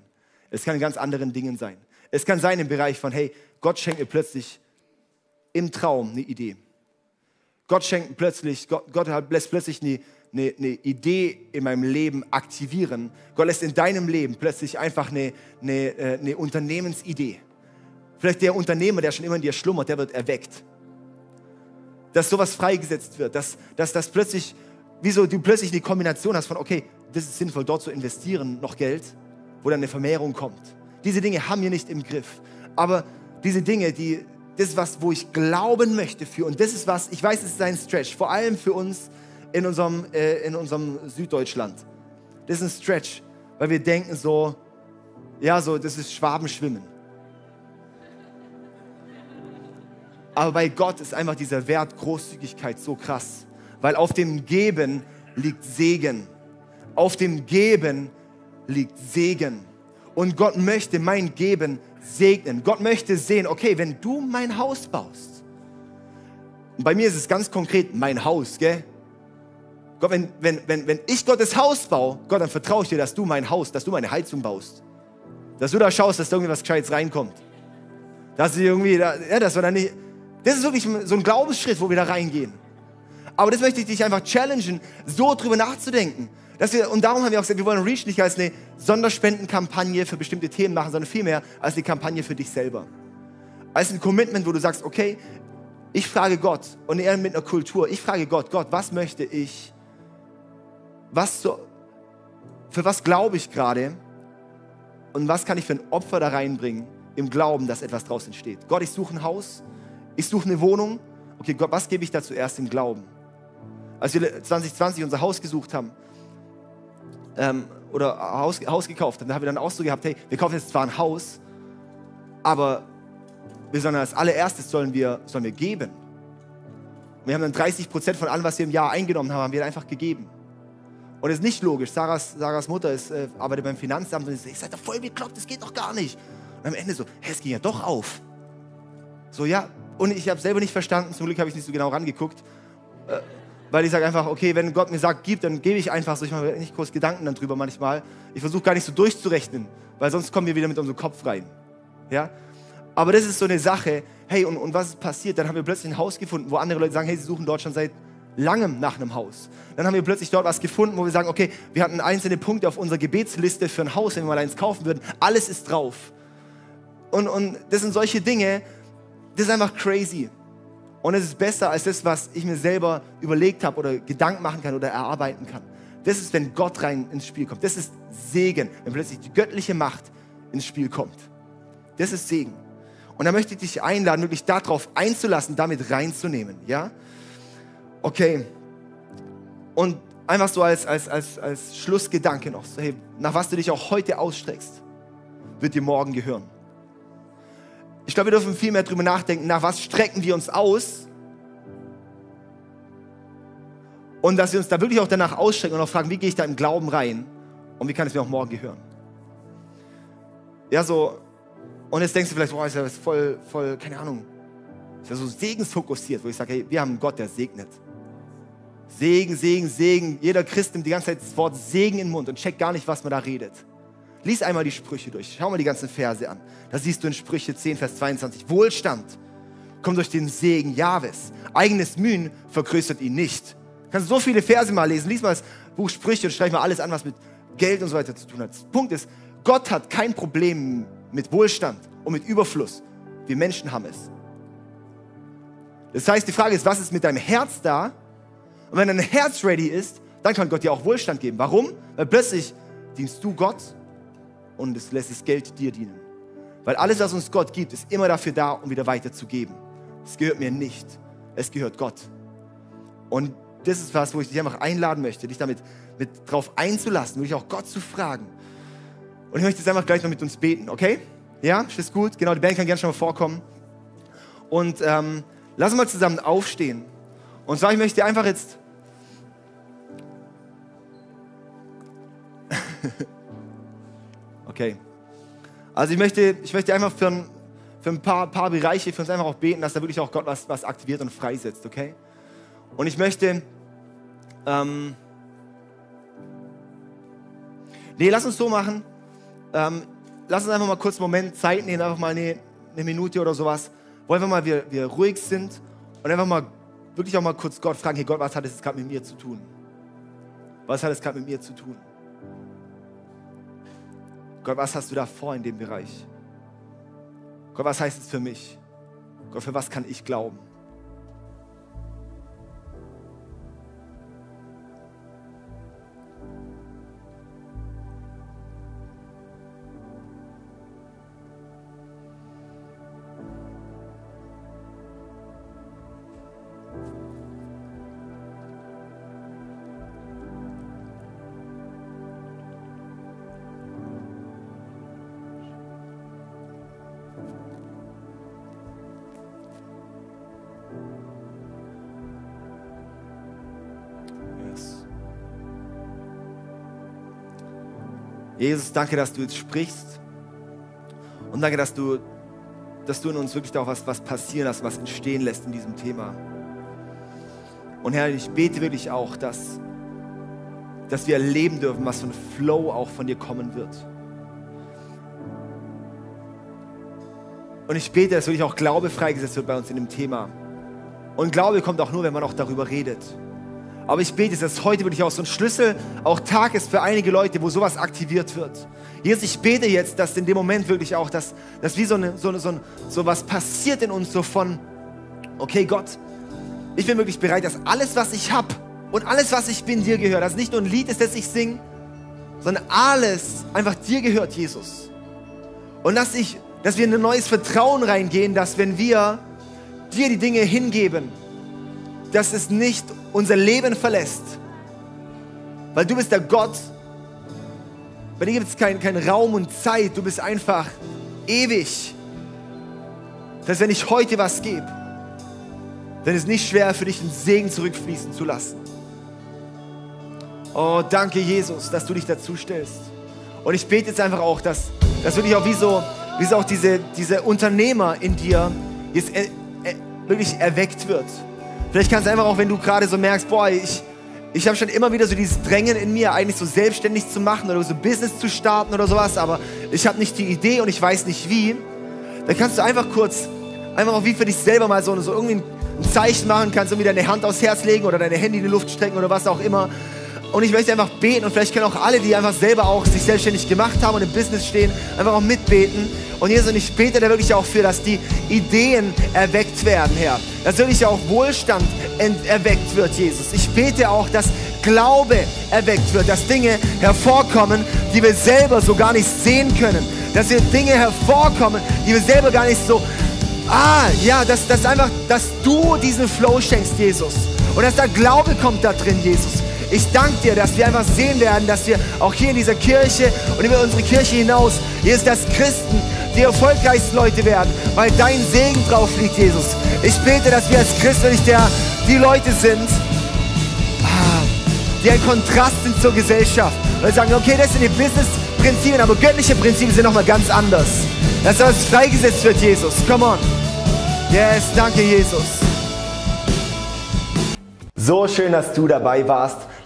A: Es kann in ganz anderen Dingen sein. Es kann sein im Bereich von, hey, Gott schenkt mir plötzlich im Traum eine Idee. Gott schenkt plötzlich, Gott, Gott lässt plötzlich eine, eine, eine, Idee in meinem Leben aktivieren. Gott lässt in deinem Leben plötzlich einfach eine, eine, äh, eine Unternehmensidee. Vielleicht der Unternehmer, der schon immer in dir schlummert, der wird erweckt dass sowas freigesetzt wird, dass, dass das plötzlich, wieso du plötzlich eine Kombination hast von, okay, das ist sinnvoll, dort zu investieren, noch Geld, wo dann eine Vermehrung kommt. Diese Dinge haben wir nicht im Griff. Aber diese Dinge, die, das ist was, wo ich glauben möchte für. Und das ist was, ich weiß, es ist ein Stretch, vor allem für uns in unserem, äh, in unserem Süddeutschland. Das ist ein Stretch, weil wir denken so, ja, so, das ist Schwabenschwimmen. Aber bei Gott ist einfach dieser Wert Großzügigkeit so krass, weil auf dem Geben liegt Segen. Auf dem Geben liegt Segen. Und Gott möchte mein Geben segnen. Gott möchte sehen, okay, wenn du mein Haus baust, und bei mir ist es ganz konkret mein Haus, gell? Gott, wenn, wenn, wenn, wenn ich Gottes Haus baue, Gott, dann vertraue ich dir, dass du mein Haus, dass du meine Heizung baust. Dass du da schaust, dass da irgendwie was Gescheites reinkommt. Dass du irgendwie, da, ja, dass wir dann nicht, das ist wirklich so ein Glaubensschritt, wo wir da reingehen. Aber das möchte ich dich einfach challengen, so drüber nachzudenken. Dass wir, und darum haben wir auch gesagt, wir wollen Reach nicht als eine Sonderspendenkampagne für bestimmte Themen machen, sondern vielmehr als eine Kampagne für dich selber. Als ein Commitment, wo du sagst, okay, ich frage Gott und eher mit einer Kultur, ich frage Gott, Gott, was möchte ich, was so, für was glaube ich gerade und was kann ich für ein Opfer da reinbringen im Glauben, dass etwas draus entsteht. Gott, ich suche ein Haus, ich suche eine Wohnung. Okay, Gott, was gebe ich da zuerst im Glauben? Als wir 2020 unser Haus gesucht haben ähm, oder Haus, Haus gekauft haben, da haben wir dann auch so gehabt, hey, wir kaufen jetzt zwar ein Haus, aber wir sollen als allererstes sollen wir, sollen wir geben. Wir haben dann 30 Prozent von allem, was wir im Jahr eingenommen haben, haben wir einfach gegeben. Und es ist nicht logisch. Sarahs, Sarahs Mutter ist, äh, arbeitet beim Finanzamt und ich sage, ihr seid doch voll bekloppt, das geht doch gar nicht. Und am Ende so, hey, es ging ja doch auf. So, ja, und ich habe selber nicht verstanden, zum Glück habe ich nicht so genau rangeguckt, äh, weil ich sage einfach, okay, wenn Gott mir sagt, gib, dann gebe ich einfach so. Ich mache nicht groß Gedanken dann drüber manchmal. Ich versuche gar nicht so durchzurechnen, weil sonst kommen wir wieder mit unserem Kopf rein. Ja? Aber das ist so eine Sache, hey, und, und was ist passiert? Dann haben wir plötzlich ein Haus gefunden, wo andere Leute sagen, hey, sie suchen dort schon seit langem nach einem Haus. Dann haben wir plötzlich dort was gefunden, wo wir sagen, okay, wir hatten einzelne Punkte auf unserer Gebetsliste für ein Haus, wenn wir mal eins kaufen würden. Alles ist drauf. Und, und das sind solche Dinge, das ist einfach crazy. Und es ist besser als das, was ich mir selber überlegt habe oder Gedanken machen kann oder erarbeiten kann. Das ist, wenn Gott rein ins Spiel kommt. Das ist Segen, wenn plötzlich die göttliche Macht ins Spiel kommt. Das ist Segen. Und da möchte ich dich einladen, wirklich darauf einzulassen, damit reinzunehmen. Ja? Okay. Und einfach so als, als, als, als Schlussgedanke noch, so, hey, nach was du dich auch heute ausstreckst, wird dir morgen gehören. Ich glaube, wir dürfen viel mehr darüber nachdenken, nach was strecken wir uns aus. Und dass wir uns da wirklich auch danach ausstrecken und auch fragen, wie gehe ich da im Glauben rein und wie kann es mir auch morgen gehören. Ja, so, und jetzt denkst du vielleicht, boah, ist ja voll, voll, keine Ahnung, ist ja so segensfokussiert, wo ich sage, hey, wir haben einen Gott, der segnet. Segen, Segen, Segen. Jeder Christ nimmt die ganze Zeit das Wort Segen in den Mund und checkt gar nicht, was man da redet. Lies einmal die Sprüche durch. Schau mal die ganzen Verse an. Da siehst du in Sprüche 10, Vers 22. Wohlstand kommt durch den Segen Jahwes. Eigenes Mühen vergrößert ihn nicht. Du kannst so viele Verse mal lesen. Lies mal das Buch Sprüche und schreib mal alles an, was mit Geld und so weiter zu tun hat. Punkt ist, Gott hat kein Problem mit Wohlstand und mit Überfluss. Wir Menschen haben es. Das heißt, die Frage ist, was ist mit deinem Herz da? Und wenn dein Herz ready ist, dann kann Gott dir auch Wohlstand geben. Warum? Weil plötzlich dienst du Gott und es lässt das Geld dir dienen. Weil alles, was uns Gott gibt, ist immer dafür da, um wieder weiterzugeben. Es gehört mir nicht. Es gehört Gott. Und das ist was, wo ich dich einfach einladen möchte, dich damit mit drauf einzulassen, wirklich auch Gott zu fragen. Und ich möchte jetzt einfach gleich noch mit uns beten, okay? Ja, ist gut? Genau, die Band kann gerne schon mal vorkommen. Und ähm, lass uns mal zusammen aufstehen. Und zwar, ich möchte einfach jetzt okay. Also ich möchte, ich möchte einfach für ein, für ein paar, paar Bereiche für uns einfach auch beten, dass da wirklich auch Gott was, was aktiviert und freisetzt, okay? Und ich möchte, ähm, nee, lass uns so machen. Ähm, lass uns einfach mal kurz einen Moment Zeit nehmen, einfach mal eine, eine Minute oder sowas, wo einfach mal wir, wir ruhig sind und einfach mal wirklich auch mal kurz Gott fragen, hey Gott, was hat es gerade mit mir zu tun? Was hat es gerade mit mir zu tun? Gott, was hast du da vor in dem Bereich? Gott, was heißt es für mich? Gott, für was kann ich glauben? Jesus, danke, dass du jetzt sprichst. Und danke, dass du, dass du in uns wirklich auch was, was passieren lässt, was entstehen lässt in diesem Thema. Und Herr, ich bete wirklich auch, dass, dass wir erleben dürfen, was für ein Flow auch von dir kommen wird. Und ich bete, dass wirklich auch Glaube freigesetzt wird bei uns in dem Thema. Und Glaube kommt auch nur, wenn man auch darüber redet. Aber ich bete, dass heute wirklich auch so ein Schlüssel, auch Tag ist für einige Leute, wo sowas aktiviert wird. Jesus, ich bete jetzt, dass in dem Moment wirklich auch, dass, dass wie so, eine, so, eine, so, ein, so was passiert in uns, so von, okay Gott, ich bin wirklich bereit, dass alles, was ich habe und alles, was ich bin, dir gehört. Dass nicht nur ein Lied ist, das ich singe, sondern alles einfach dir gehört, Jesus. Und dass, ich, dass wir in ein neues Vertrauen reingehen, dass wenn wir dir die Dinge hingeben, dass es nicht unser Leben verlässt. Weil du bist der Gott, bei dir gibt es keinen kein Raum und Zeit, du bist einfach ewig. Das heißt, wenn ich heute was gebe, dann ist es nicht schwer für dich, den Segen zurückfließen zu lassen. Oh, danke Jesus, dass du dich dazu stellst. Und ich bete jetzt einfach auch, dass, dass wirklich auch wie so, wie so auch diese, diese Unternehmer in dir jetzt er, er, wirklich erweckt wird. Vielleicht kannst du einfach auch, wenn du gerade so merkst, boah, ich, ich habe schon immer wieder so dieses Drängen in mir, eigentlich so selbstständig zu machen oder so Business zu starten oder sowas, aber ich habe nicht die Idee und ich weiß nicht wie. Dann kannst du einfach kurz, einfach auch wie für dich selber mal so, so irgendwie ein Zeichen machen, kannst irgendwie deine Hand aufs Herz legen oder deine Hände in die Luft strecken oder was auch immer. Und ich möchte einfach beten und vielleicht können auch alle, die einfach selber auch sich selbstständig gemacht haben und im Business stehen, einfach auch mitbeten. Und Jesus, und ich bete da wirklich auch für, dass die Ideen erweckt werden, Herr. Dass wirklich auch Wohlstand erweckt wird, Jesus. Ich bete auch, dass Glaube erweckt wird, dass Dinge hervorkommen, die wir selber so gar nicht sehen können. Dass wir Dinge hervorkommen, die wir selber gar nicht so, ah, ja, dass, dass einfach, dass du diesen Flow schenkst, Jesus. Und dass da Glaube kommt da drin, Jesus. Ich danke dir, dass wir einfach sehen werden, dass wir auch hier in dieser Kirche und über unsere Kirche hinaus, hier ist das Christen, die erfolgreichsten Leute werden, weil dein Segen drauf liegt, Jesus. Ich bete, dass wir als Christen wirklich der, die Leute sind, ah, die ein Kontrast sind zur Gesellschaft. Und sagen, okay, das sind die Business-Prinzipien, aber göttliche Prinzipien sind nochmal ganz anders. Dass das freigesetzt wird, Jesus. Come on. Yes, danke, Jesus. So schön, dass du dabei warst.